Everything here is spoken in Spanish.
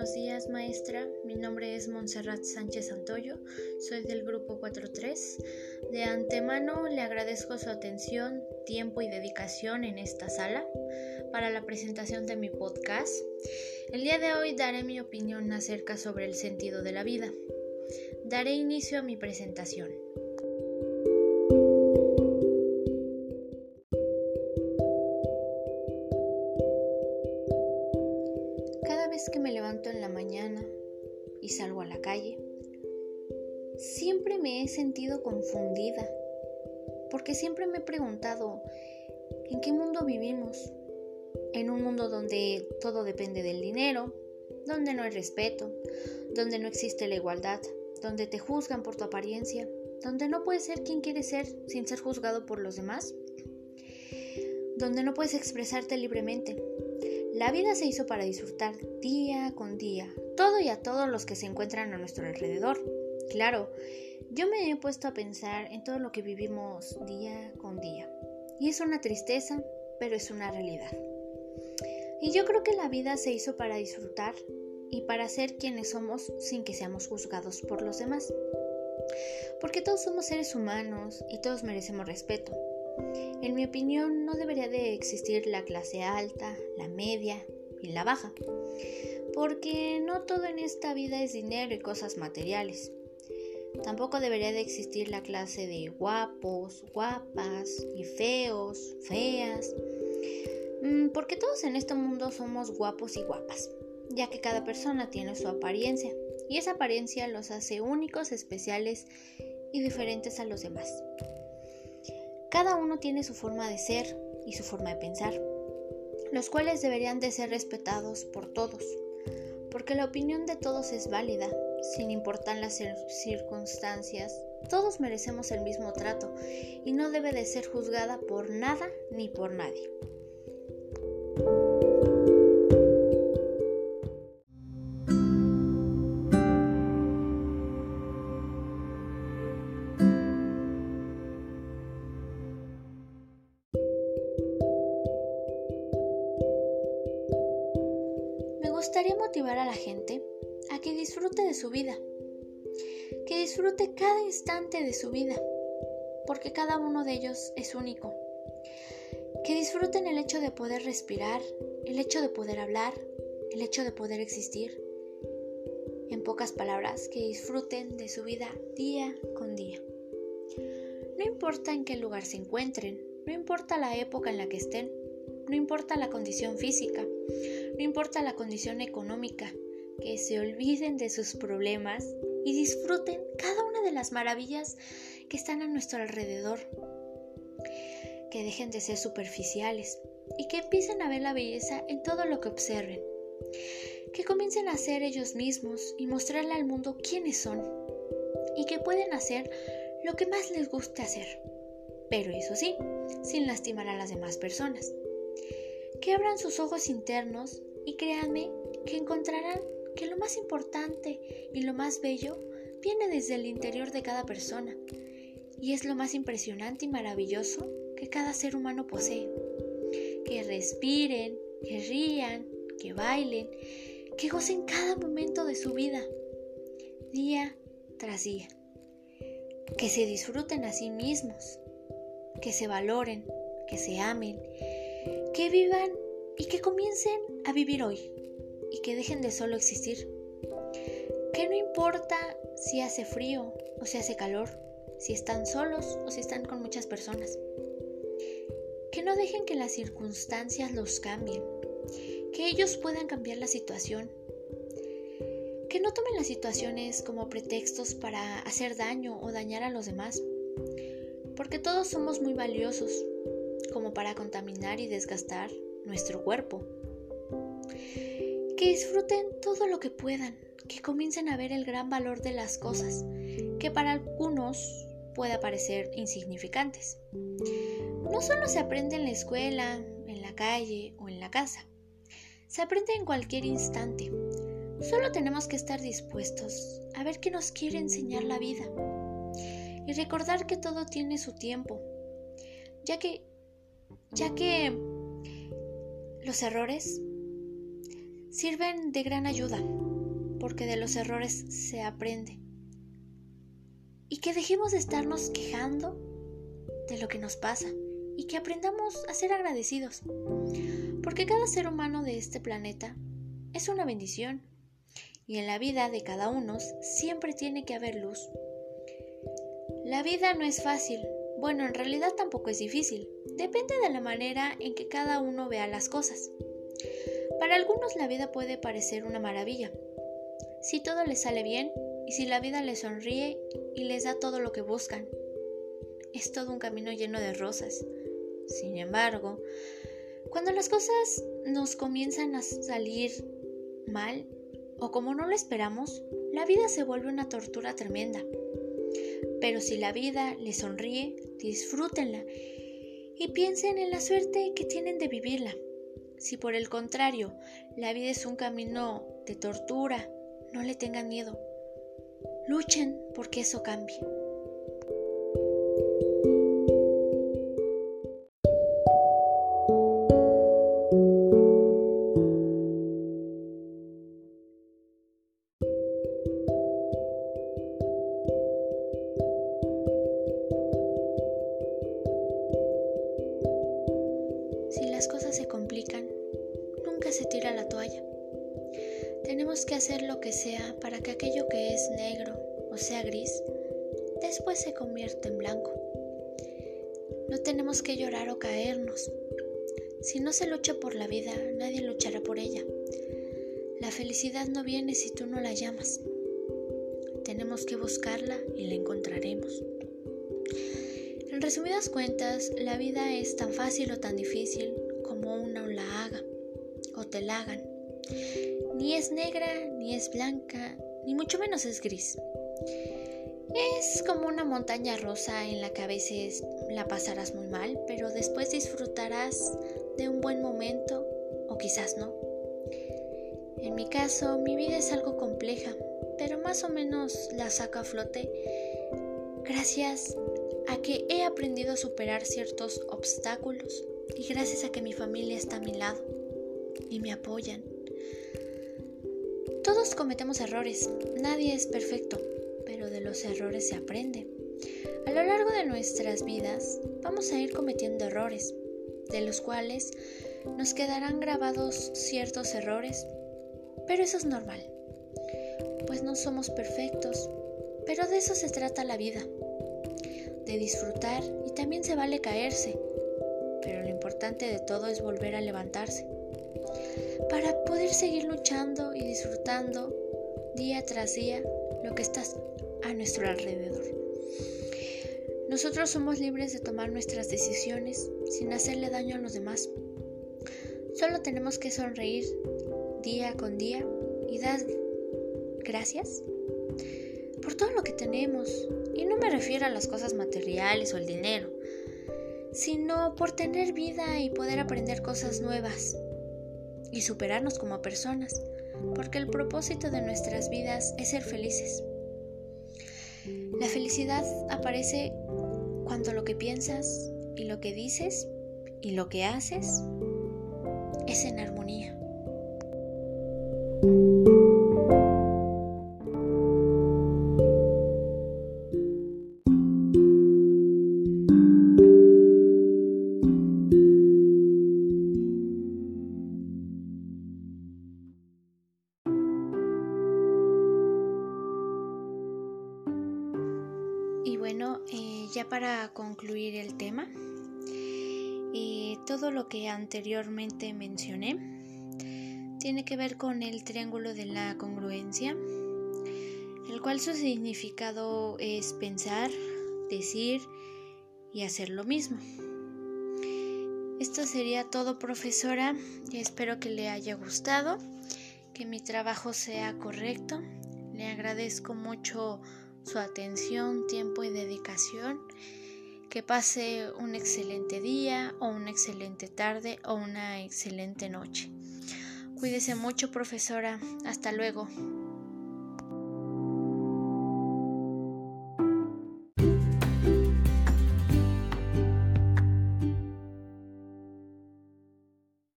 buenos días maestra. Mi nombre es Montserrat Sánchez Santoyo, soy del grupo 43. De antemano le agradezco su atención, tiempo y dedicación en esta sala para la presentación de mi podcast. El día de hoy daré mi opinión acerca sobre el sentido de la vida. Daré inicio a mi presentación. Siempre me he sentido confundida, porque siempre me he preguntado, ¿en qué mundo vivimos? En un mundo donde todo depende del dinero, donde no hay respeto, donde no existe la igualdad, donde te juzgan por tu apariencia, donde no puedes ser quien quieres ser sin ser juzgado por los demás, donde no puedes expresarte libremente, la vida se hizo para disfrutar día con día, todo y a todos los que se encuentran a nuestro alrededor. Claro, yo me he puesto a pensar en todo lo que vivimos día con día. Y es una tristeza, pero es una realidad. Y yo creo que la vida se hizo para disfrutar y para ser quienes somos sin que seamos juzgados por los demás. Porque todos somos seres humanos y todos merecemos respeto. En mi opinión, no debería de existir la clase alta, la media y la baja, porque no todo en esta vida es dinero y cosas materiales. Tampoco debería de existir la clase de guapos, guapas y feos, feas, mm, porque todos en este mundo somos guapos y guapas, ya que cada persona tiene su apariencia y esa apariencia los hace únicos, especiales y diferentes a los demás. Cada uno tiene su forma de ser y su forma de pensar, los cuales deberían de ser respetados por todos, porque la opinión de todos es válida, sin importar las circunstancias. Todos merecemos el mismo trato y no debe de ser juzgada por nada ni por nadie. Gustaría motivar a la gente a que disfrute de su vida, que disfrute cada instante de su vida, porque cada uno de ellos es único. Que disfruten el hecho de poder respirar, el hecho de poder hablar, el hecho de poder existir. En pocas palabras, que disfruten de su vida día con día. No importa en qué lugar se encuentren, no importa la época en la que estén, no importa la condición física, no importa la condición económica, que se olviden de sus problemas y disfruten cada una de las maravillas que están a nuestro alrededor. Que dejen de ser superficiales y que empiecen a ver la belleza en todo lo que observen. Que comiencen a ser ellos mismos y mostrarle al mundo quiénes son y que pueden hacer lo que más les guste hacer. Pero eso sí, sin lastimar a las demás personas que abran sus ojos internos y créanme que encontrarán que lo más importante y lo más bello viene desde el interior de cada persona y es lo más impresionante y maravilloso que cada ser humano posee. Que respiren, que rían, que bailen, que gocen cada momento de su vida, día tras día. Que se disfruten a sí mismos, que se valoren, que se amen que vivan y que comiencen a vivir hoy y que dejen de solo existir. Que no importa si hace frío o si hace calor, si están solos o si están con muchas personas. Que no dejen que las circunstancias los cambien, que ellos puedan cambiar la situación. Que no tomen las situaciones como pretextos para hacer daño o dañar a los demás, porque todos somos muy valiosos como para contaminar y desgastar nuestro cuerpo. Que disfruten todo lo que puedan, que comiencen a ver el gran valor de las cosas, que para algunos pueda parecer insignificantes. No solo se aprende en la escuela, en la calle o en la casa, se aprende en cualquier instante. Solo tenemos que estar dispuestos a ver qué nos quiere enseñar la vida y recordar que todo tiene su tiempo, ya que ya que los errores sirven de gran ayuda porque de los errores se aprende. Y que dejemos de estarnos quejando de lo que nos pasa y que aprendamos a ser agradecidos, porque cada ser humano de este planeta es una bendición y en la vida de cada uno siempre tiene que haber luz. La vida no es fácil, bueno, en realidad tampoco es difícil, depende de la manera en que cada uno vea las cosas. Para algunos la vida puede parecer una maravilla, si todo les sale bien y si la vida les sonríe y les da todo lo que buscan. Es todo un camino lleno de rosas. Sin embargo, cuando las cosas nos comienzan a salir mal o como no lo esperamos, la vida se vuelve una tortura tremenda. Pero si la vida les sonríe, disfrútenla y piensen en la suerte que tienen de vivirla. Si por el contrario la vida es un camino de tortura, no le tengan miedo. Luchen porque eso cambie. Tenemos que hacer lo que sea para que aquello que es negro o sea gris, después se convierta en blanco. No tenemos que llorar o caernos. Si no se lucha por la vida, nadie luchará por ella. La felicidad no viene si tú no la llamas. Tenemos que buscarla y la encontraremos. En resumidas cuentas, la vida es tan fácil o tan difícil como una la haga o te la hagan. Ni es negra, ni es blanca, ni mucho menos es gris. Es como una montaña rosa en la que a veces la pasarás muy mal, pero después disfrutarás de un buen momento o quizás no. En mi caso, mi vida es algo compleja, pero más o menos la saco a flote gracias a que he aprendido a superar ciertos obstáculos y gracias a que mi familia está a mi lado y me apoyan. Todos cometemos errores, nadie es perfecto, pero de los errores se aprende. A lo largo de nuestras vidas vamos a ir cometiendo errores, de los cuales nos quedarán grabados ciertos errores, pero eso es normal, pues no somos perfectos, pero de eso se trata la vida de disfrutar y también se vale caerse, pero lo importante de todo es volver a levantarse para poder seguir luchando y disfrutando día tras día lo que está a nuestro alrededor. Nosotros somos libres de tomar nuestras decisiones sin hacerle daño a los demás. Solo tenemos que sonreír día con día y dar gracias por todo lo que tenemos, y no me refiero a las cosas materiales o el dinero, sino por tener vida y poder aprender cosas nuevas y superarnos como personas, porque el propósito de nuestras vidas es ser felices. La felicidad aparece cuando lo que piensas y lo que dices y lo que haces ya para concluir el tema, y todo lo que anteriormente mencioné tiene que ver con el triángulo de la congruencia, el cual su significado es pensar, decir y hacer lo mismo. Esto sería todo, profesora, espero que le haya gustado, que mi trabajo sea correcto. Le agradezco mucho su atención, tiempo y dedicación. Que pase un excelente día o una excelente tarde o una excelente noche. Cuídese mucho, profesora. Hasta luego.